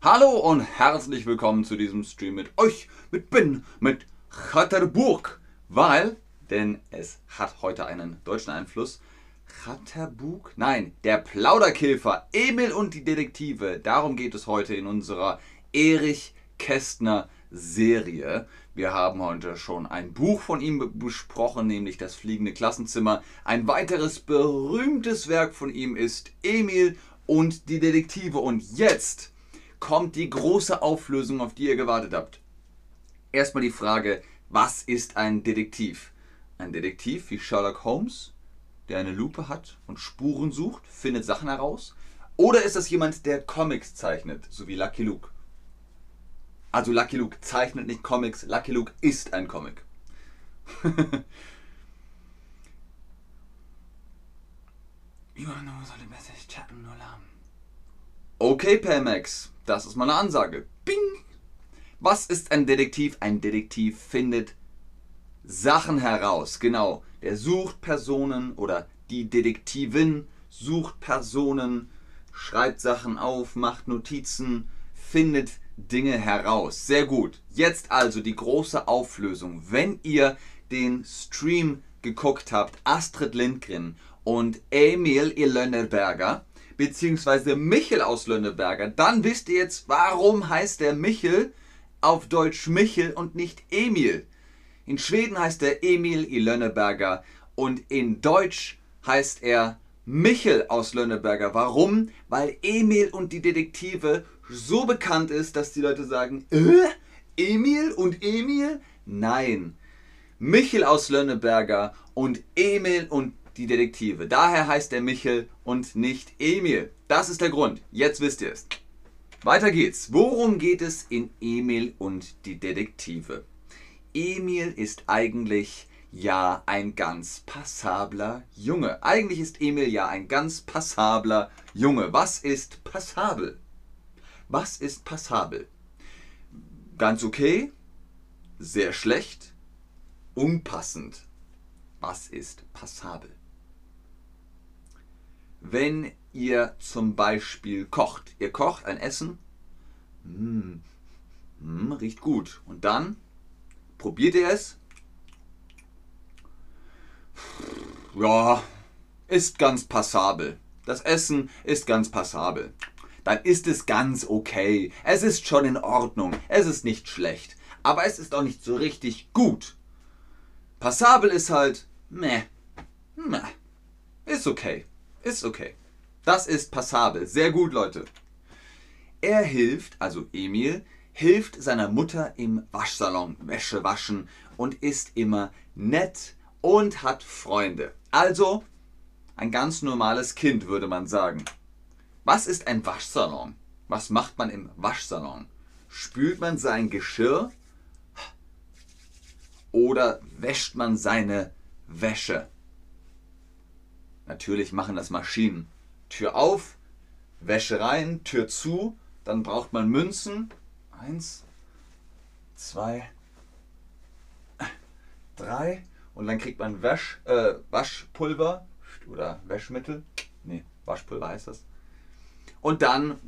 Hallo und herzlich willkommen zu diesem Stream mit euch, mit Ben, mit Chatterburg, weil, denn es hat heute einen deutschen Einfluss, Chatterburg? Nein, der Plauderkäfer, Emil und die Detektive. Darum geht es heute in unserer Erich Kästner Serie. Wir haben heute schon ein Buch von ihm besprochen, nämlich Das fliegende Klassenzimmer. Ein weiteres berühmtes Werk von ihm ist Emil und die Detektive. Und jetzt kommt die große Auflösung, auf die ihr gewartet habt. Erstmal die Frage, was ist ein Detektiv? Ein Detektiv wie Sherlock Holmes, der eine Lupe hat und Spuren sucht, findet Sachen heraus? Oder ist das jemand, der Comics zeichnet, so wie Lucky Luke? Also Lucky Luke zeichnet nicht Comics, Lucky Luke ist ein Comic. Okay, Pelmax, das ist meine Ansage. Bing! Was ist ein Detektiv? Ein Detektiv findet Sachen heraus. Genau. Der sucht Personen oder die Detektivin sucht Personen, schreibt Sachen auf, macht Notizen, findet Dinge heraus. Sehr gut. Jetzt also die große Auflösung. Wenn ihr den Stream geguckt habt, Astrid Lindgren und Emil Lönneberger, beziehungsweise Michel aus Lönneberger, dann wisst ihr jetzt, warum heißt der Michel auf Deutsch Michel und nicht Emil. In Schweden heißt er Emil Lönneberger und in Deutsch heißt er Michel aus Lönneberger. Warum? Weil Emil und die Detektive so bekannt ist, dass die Leute sagen, äh, Emil und Emil? Nein. Michel aus Lönneberger und Emil und die Detektive. Daher heißt er Michel und nicht Emil. Das ist der Grund. Jetzt wisst ihr es. Weiter geht's. Worum geht es in Emil und die Detektive? Emil ist eigentlich ja ein ganz passabler Junge. Eigentlich ist Emil ja ein ganz passabler Junge. Was ist passabel? Was ist passabel? Ganz okay? Sehr schlecht? Unpassend? Was ist passabel? Wenn ihr zum Beispiel kocht, ihr kocht ein Essen, mm, mm, riecht gut. Und dann Probiert ihr es? Ja, ist ganz passabel. Das Essen ist ganz passabel. Dann ist es ganz okay. Es ist schon in Ordnung. Es ist nicht schlecht. Aber es ist auch nicht so richtig gut. Passabel ist halt, meh, meh. Ist okay. Ist okay. Das ist passabel. Sehr gut, Leute. Er hilft, also Emil, hilft seiner Mutter im Waschsalon Wäsche waschen und ist immer nett und hat Freunde. Also ein ganz normales Kind, würde man sagen. Was ist ein Waschsalon? Was macht man im Waschsalon? Spült man sein Geschirr? Oder wäscht man seine Wäsche? Natürlich machen das Maschinen. Tür auf, Wäsche rein, Tür zu, dann braucht man Münzen Eins, zwei, drei. Und dann kriegt man Wasch, äh, Waschpulver oder Waschmittel. Nee, Waschpulver heißt das. Und dann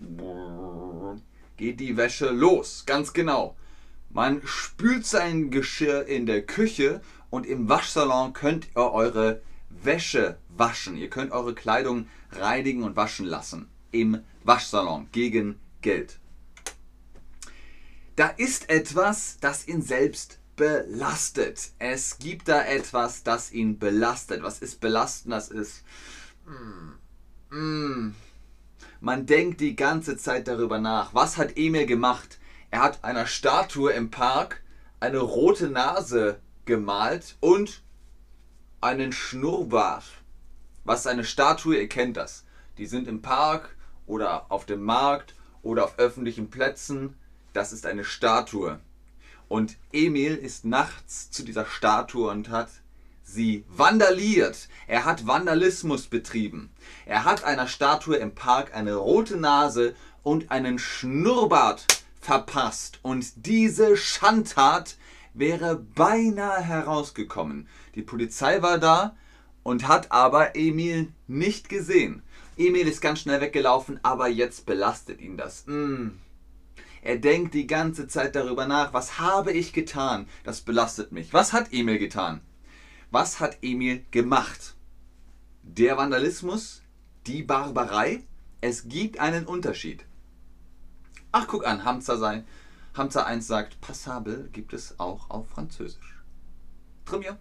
geht die Wäsche los. Ganz genau. Man spült sein Geschirr in der Küche und im Waschsalon könnt ihr eure Wäsche waschen. Ihr könnt eure Kleidung reinigen und waschen lassen. Im Waschsalon gegen Geld. Da ist etwas, das ihn selbst belastet. Es gibt da etwas, das ihn belastet. Was ist belasten? Das ist. Mm, mm. Man denkt die ganze Zeit darüber nach. Was hat Emil gemacht? Er hat einer Statue im Park eine rote Nase gemalt und einen Schnurrbart. Was eine Statue, ihr kennt das. Die sind im Park oder auf dem Markt oder auf öffentlichen Plätzen das ist eine Statue. Und Emil ist nachts zu dieser Statue und hat sie vandaliert. Er hat Vandalismus betrieben. Er hat einer Statue im Park eine rote Nase und einen Schnurrbart verpasst. Und diese Schandtat wäre beinahe herausgekommen. Die Polizei war da und hat aber Emil nicht gesehen. Emil ist ganz schnell weggelaufen, aber jetzt belastet ihn das. Mm. Er denkt die ganze Zeit darüber nach, was habe ich getan? Das belastet mich. Was hat Emil getan? Was hat Emil gemacht? Der Vandalismus, die Barbarei, es gibt einen Unterschied. Ach, guck an, Hamza, sei, Hamza 1 sagt, passabel gibt es auch auf Französisch. Trimier.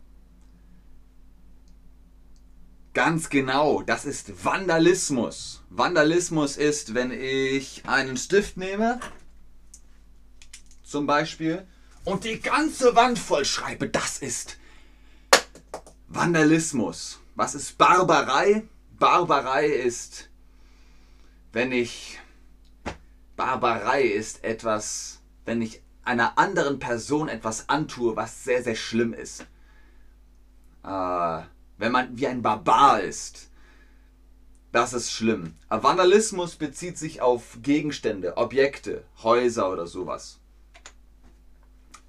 Ganz genau, das ist Vandalismus. Vandalismus ist, wenn ich einen Stift nehme, zum Beispiel, und die ganze Wand vollschreibe. Das ist Vandalismus. Was ist Barbarei? Barbarei ist, wenn ich. Barbarei ist etwas, wenn ich einer anderen Person etwas antue, was sehr, sehr schlimm ist. Äh, wenn man wie ein Barbar ist. Das ist schlimm. Vandalismus bezieht sich auf Gegenstände, Objekte, Häuser oder sowas.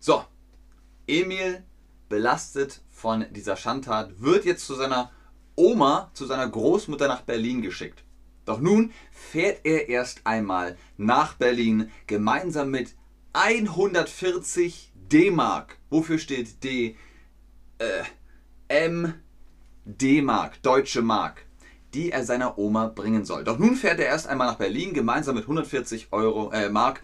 So, Emil, belastet von dieser Schandtat, wird jetzt zu seiner Oma, zu seiner Großmutter nach Berlin geschickt. Doch nun fährt er erst einmal nach Berlin gemeinsam mit 140 D-Mark. Wofür steht D? Äh, M D-Mark, deutsche Mark, die er seiner Oma bringen soll. Doch nun fährt er erst einmal nach Berlin gemeinsam mit 140 Euro, äh, Mark,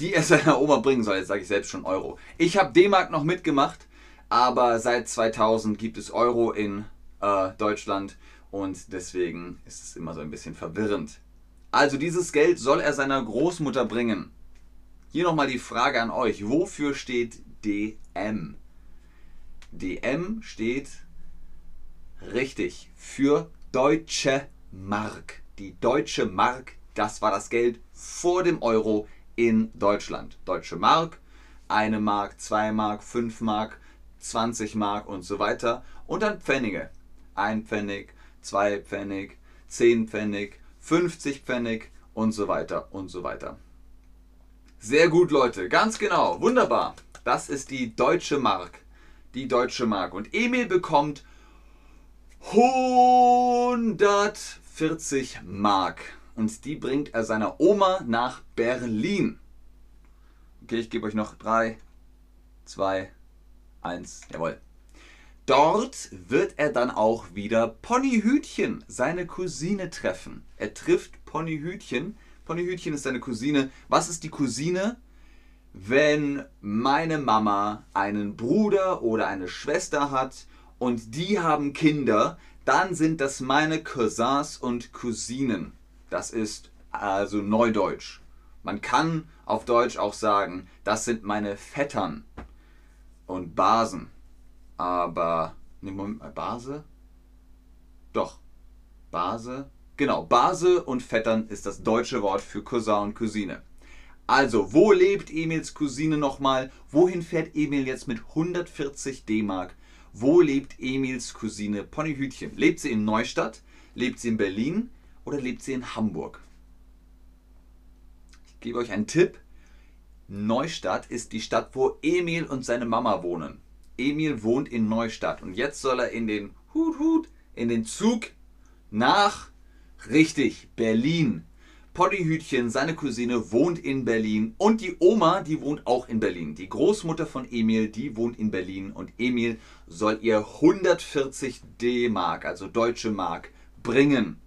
die er seiner Oma bringen soll. Jetzt sage ich selbst schon Euro. Ich habe D-Mark noch mitgemacht, aber seit 2000 gibt es Euro in äh, Deutschland und deswegen ist es immer so ein bisschen verwirrend. Also dieses Geld soll er seiner Großmutter bringen. Hier nochmal die Frage an euch. Wofür steht DM? DM steht Richtig, für deutsche Mark. Die deutsche Mark, das war das Geld vor dem Euro in Deutschland. Deutsche Mark, eine Mark, zwei Mark, fünf Mark, 20 Mark und so weiter. Und dann Pfennige. Ein Pfennig, zwei Pfennig, zehn Pfennig, 50 Pfennig und so weiter und so weiter. Sehr gut, Leute. Ganz genau. Wunderbar. Das ist die deutsche Mark. Die deutsche Mark. Und Emil bekommt 140 Mark. Und die bringt er seiner Oma nach Berlin. Okay, ich gebe euch noch 3, 2, 1. Jawohl. Dort wird er dann auch wieder Ponyhütchen, seine Cousine, treffen. Er trifft Ponyhütchen. Ponyhütchen ist seine Cousine. Was ist die Cousine? Wenn meine Mama einen Bruder oder eine Schwester hat und die haben Kinder, dann sind das meine Cousins und Cousinen. Das ist also Neudeutsch. Man kann auf Deutsch auch sagen, das sind meine Vettern und Basen. Aber, ne, Moment, Base? Doch. Base? Genau, Base und Vettern ist das deutsche Wort für Cousin und Cousine. Also, wo lebt Emils Cousine nochmal? Wohin fährt Emil jetzt mit 140 D-Mark wo lebt Emils Cousine Ponyhütchen? Lebt sie in Neustadt? Lebt sie in Berlin? Oder lebt sie in Hamburg? Ich gebe euch einen Tipp. Neustadt ist die Stadt, wo Emil und seine Mama wohnen. Emil wohnt in Neustadt und jetzt soll er in den Hut Hut in den Zug nach richtig Berlin. Poddyhütchen, seine Cousine, wohnt in Berlin und die Oma, die wohnt auch in Berlin. Die Großmutter von Emil, die wohnt in Berlin und Emil soll ihr 140 D-Mark, also deutsche Mark, bringen.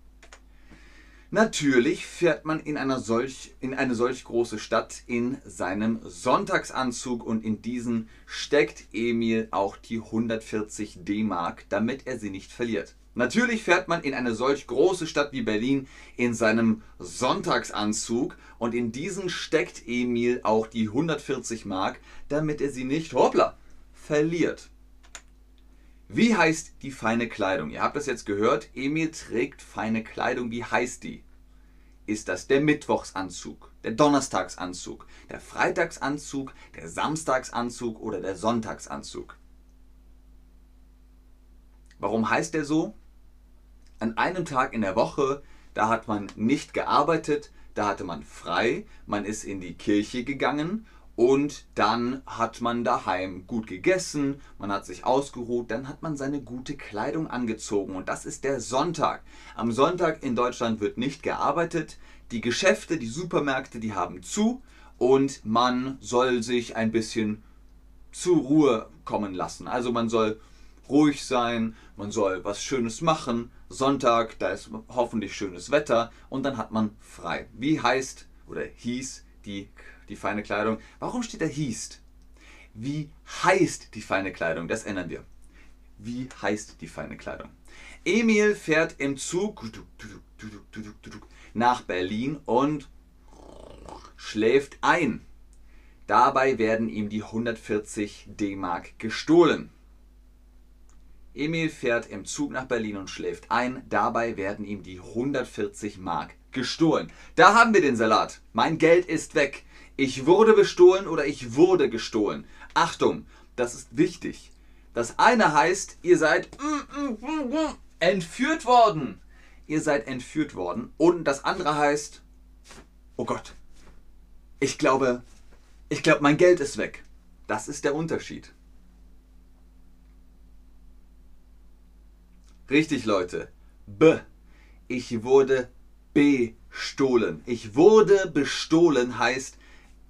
Natürlich fährt man in, einer solch, in eine solch große Stadt in seinem Sonntagsanzug und in diesen steckt Emil auch die 140 D-Mark, damit er sie nicht verliert. Natürlich fährt man in eine solch große Stadt wie Berlin in seinem Sonntagsanzug und in diesen steckt Emil auch die 140 Mark, damit er sie nicht, hoppla, verliert. Wie heißt die feine Kleidung? Ihr habt das jetzt gehört, Emil trägt feine Kleidung. Wie heißt die? Ist das der Mittwochsanzug, der Donnerstagsanzug, der Freitagsanzug, der Samstagsanzug oder der Sonntagsanzug? Warum heißt der so? an einem Tag in der Woche, da hat man nicht gearbeitet, da hatte man frei, man ist in die Kirche gegangen Und dann hat man daheim gut gegessen, man hat sich ausgeruht, dann hat man seine gute Kleidung angezogen und das ist der Sonntag. Am Sonntag in Deutschland wird nicht gearbeitet, die Geschäfte, die Supermärkte, die haben zu und man soll sich ein bisschen zur Ruhe kommen lassen. Also man soll ruhig sein, man soll was Schönes machen. Sonntag, da ist hoffentlich schönes Wetter und dann hat man frei. Wie heißt oder hieß die, die feine Kleidung? Warum steht da hieß? Wie heißt die feine Kleidung? Das ändern wir. Wie heißt die feine Kleidung? Emil fährt im Zug nach Berlin und schläft ein. Dabei werden ihm die 140 D-Mark gestohlen. Emil fährt im Zug nach Berlin und schläft ein. Dabei werden ihm die 140 Mark gestohlen. Da haben wir den Salat. Mein Geld ist weg. Ich wurde bestohlen oder ich wurde gestohlen. Achtung, das ist wichtig. Das eine heißt, ihr seid entführt worden. Ihr seid entführt worden. Und das andere heißt, oh Gott, ich glaube, ich glaube, mein Geld ist weg. Das ist der Unterschied. Richtig, Leute. B. Ich wurde bestohlen. Ich wurde bestohlen heißt,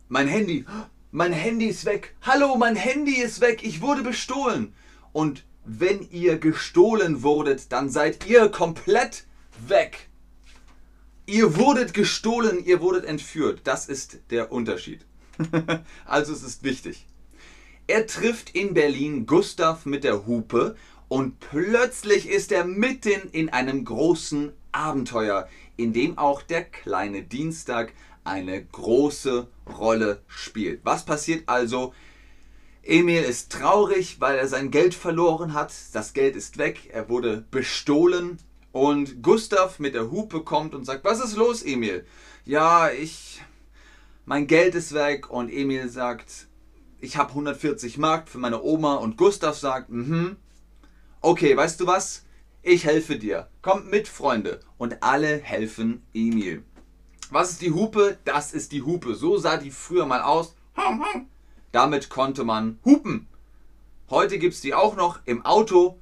mein Handy, mein Handy ist weg. Hallo, mein Handy ist weg. Ich wurde bestohlen. Und wenn ihr gestohlen wurdet, dann seid ihr komplett weg. Ihr wurdet gestohlen, ihr wurdet entführt. Das ist der Unterschied. also es ist wichtig. Er trifft in Berlin Gustav mit der Hupe und plötzlich ist er mitten in einem großen Abenteuer, in dem auch der kleine Dienstag eine große Rolle spielt. Was passiert also? Emil ist traurig, weil er sein Geld verloren hat. Das Geld ist weg, er wurde bestohlen. Und Gustav mit der Hupe kommt und sagt, was ist los, Emil? Ja, ich... Mein Geld ist weg und Emil sagt, ich habe 140 Mark für meine Oma und Gustav sagt, mhm, okay, weißt du was? Ich helfe dir. Kommt mit, Freunde. Und alle helfen Emil. Was ist die Hupe? Das ist die Hupe. So sah die früher mal aus. Damit konnte man hupen. Heute gibt es die auch noch im Auto.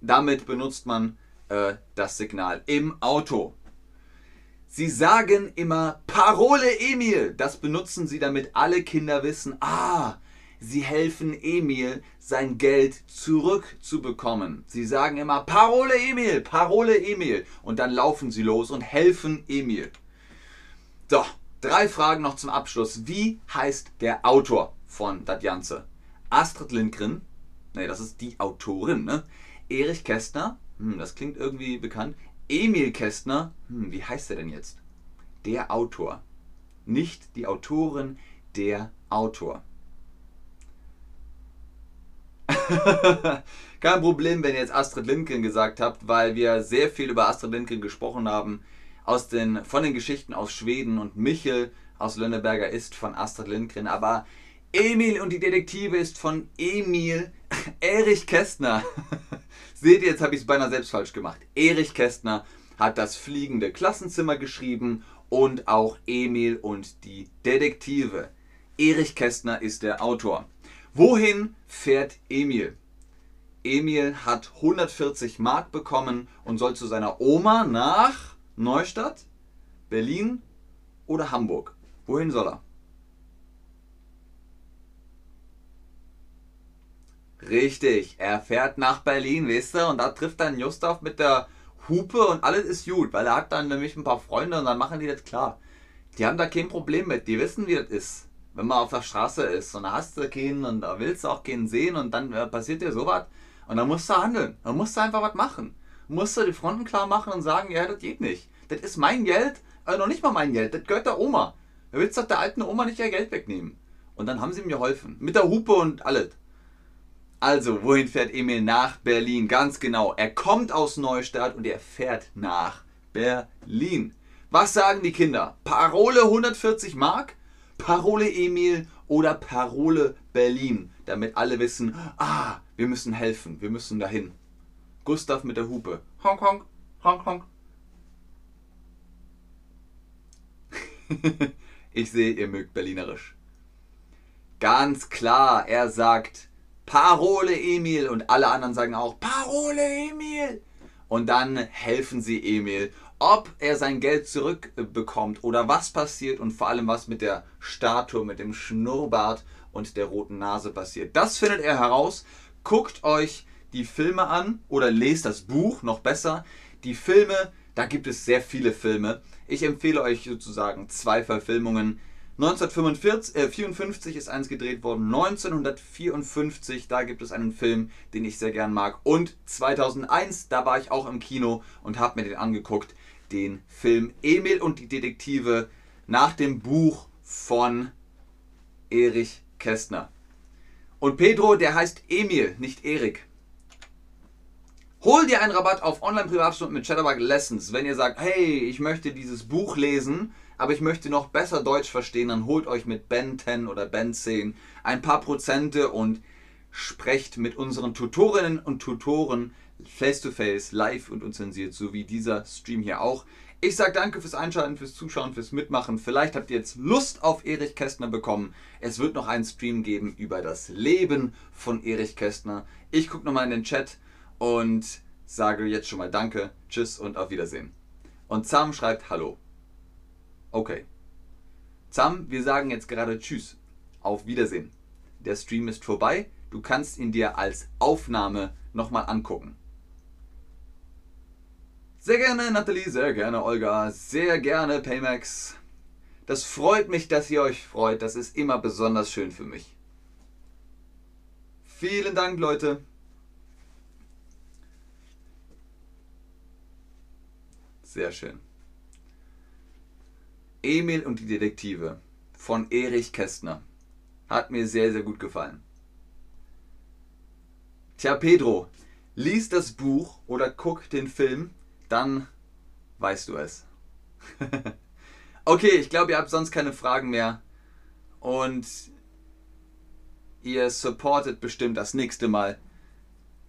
Damit benutzt man äh, das Signal im Auto. Sie sagen immer Parole Emil. Das benutzen sie, damit alle Kinder wissen, ah, sie helfen Emil, sein Geld zurückzubekommen. Sie sagen immer Parole Emil, Parole Emil. Und dann laufen sie los und helfen Emil. So, drei Fragen noch zum Abschluss. Wie heißt der Autor von Das Ganze? Astrid Lindgren, ne, das ist die Autorin, ne? Erich Kästner, hm, das klingt irgendwie bekannt. Emil Kästner, hm, wie heißt er denn jetzt? Der Autor. Nicht die Autorin, der Autor. Kein Problem, wenn ihr jetzt Astrid Lindgren gesagt habt, weil wir sehr viel über Astrid Lindgren gesprochen haben. Aus den, von den Geschichten aus Schweden und Michel aus Lönneberger ist von Astrid Lindgren. Aber Emil und die Detektive ist von Emil Erich Kästner. Seht ihr, jetzt habe ich es beinahe selbst falsch gemacht. Erich Kästner hat das fliegende Klassenzimmer geschrieben und auch Emil und die Detektive. Erich Kästner ist der Autor. Wohin fährt Emil? Emil hat 140 Mark bekommen und soll zu seiner Oma nach Neustadt, Berlin oder Hamburg. Wohin soll er? Richtig, er fährt nach Berlin, weißt du, und da trifft dann Gustav mit der Hupe und alles ist gut, weil er hat dann nämlich ein paar Freunde und dann machen die das klar. Die haben da kein Problem mit, die wissen, wie das ist wenn man auf der Straße ist und da hast du keinen und da willst du auch keinen sehen und dann äh, passiert dir sowas und dann musst du handeln. Dann musst du einfach was machen. Musst du die Fronten klar machen und sagen, ja, das geht nicht. Das ist mein Geld, also noch nicht mal mein Geld, das gehört der Oma. Du willst doch der alten Oma nicht ihr Geld wegnehmen. Und dann haben sie mir geholfen. Mit der Hupe und alles. Also, wohin fährt Emil? Nach Berlin, ganz genau. Er kommt aus Neustadt und er fährt nach Berlin. Was sagen die Kinder? Parole 140 Mark? Parole Emil oder Parole Berlin, damit alle wissen, ah, wir müssen helfen, wir müssen dahin. Gustav mit der Hupe. Honk, honk, honk, honk. Ich sehe, ihr mögt Berlinerisch. Ganz klar, er sagt Parole Emil und alle anderen sagen auch Parole Emil. Und dann helfen sie Emil, ob er sein Geld zurückbekommt oder was passiert und vor allem was mit der Statue, mit dem Schnurrbart und der roten Nase passiert. Das findet er heraus. Guckt euch die Filme an oder lest das Buch, noch besser. Die Filme, da gibt es sehr viele Filme. Ich empfehle euch sozusagen zwei Verfilmungen. 1954 äh, ist eins gedreht worden, 1954, da gibt es einen Film, den ich sehr gern mag. Und 2001, da war ich auch im Kino und habe mir den angeguckt, den Film Emil und die Detektive nach dem Buch von Erich Kästner. Und Pedro, der heißt Emil, nicht Erik. Hol dir einen Rabatt auf Online-Privatstunden mit Chatterbug Lessons. Wenn ihr sagt, hey, ich möchte dieses Buch lesen, aber ich möchte noch besser Deutsch verstehen, dann holt euch mit Ben 10 oder Ben 10 ein paar Prozente und sprecht mit unseren Tutorinnen und Tutoren face to face, live und unzensiert, so wie dieser Stream hier auch. Ich sage danke fürs Einschalten, fürs Zuschauen, fürs Mitmachen. Vielleicht habt ihr jetzt Lust auf Erich Kästner bekommen. Es wird noch einen Stream geben über das Leben von Erich Kästner. Ich gucke nochmal in den Chat und sage jetzt schon mal Danke, Tschüss und auf Wiedersehen. Und Zam schreibt Hallo. Okay. Zam, wir sagen jetzt gerade Tschüss. Auf Wiedersehen. Der Stream ist vorbei. Du kannst ihn dir als Aufnahme nochmal angucken. Sehr gerne Nathalie, sehr gerne Olga, sehr gerne Paymax. Das freut mich, dass ihr euch freut. Das ist immer besonders schön für mich. Vielen Dank, Leute. Sehr schön. Emil und die Detektive von Erich Kästner. Hat mir sehr, sehr gut gefallen. Tja, Pedro, lies das Buch oder guck den Film, dann weißt du es. okay, ich glaube, ihr habt sonst keine Fragen mehr. Und ihr supportet bestimmt das nächste Mal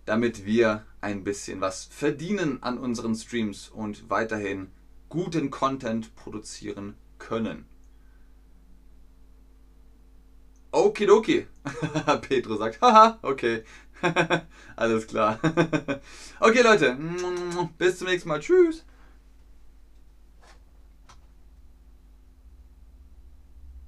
damit wir ein bisschen was verdienen an unseren Streams und weiterhin guten Content produzieren können. Okidoki. Petro sagt, haha, okay. Alles klar. okay, Leute. Bis zum nächsten Mal. Tschüss.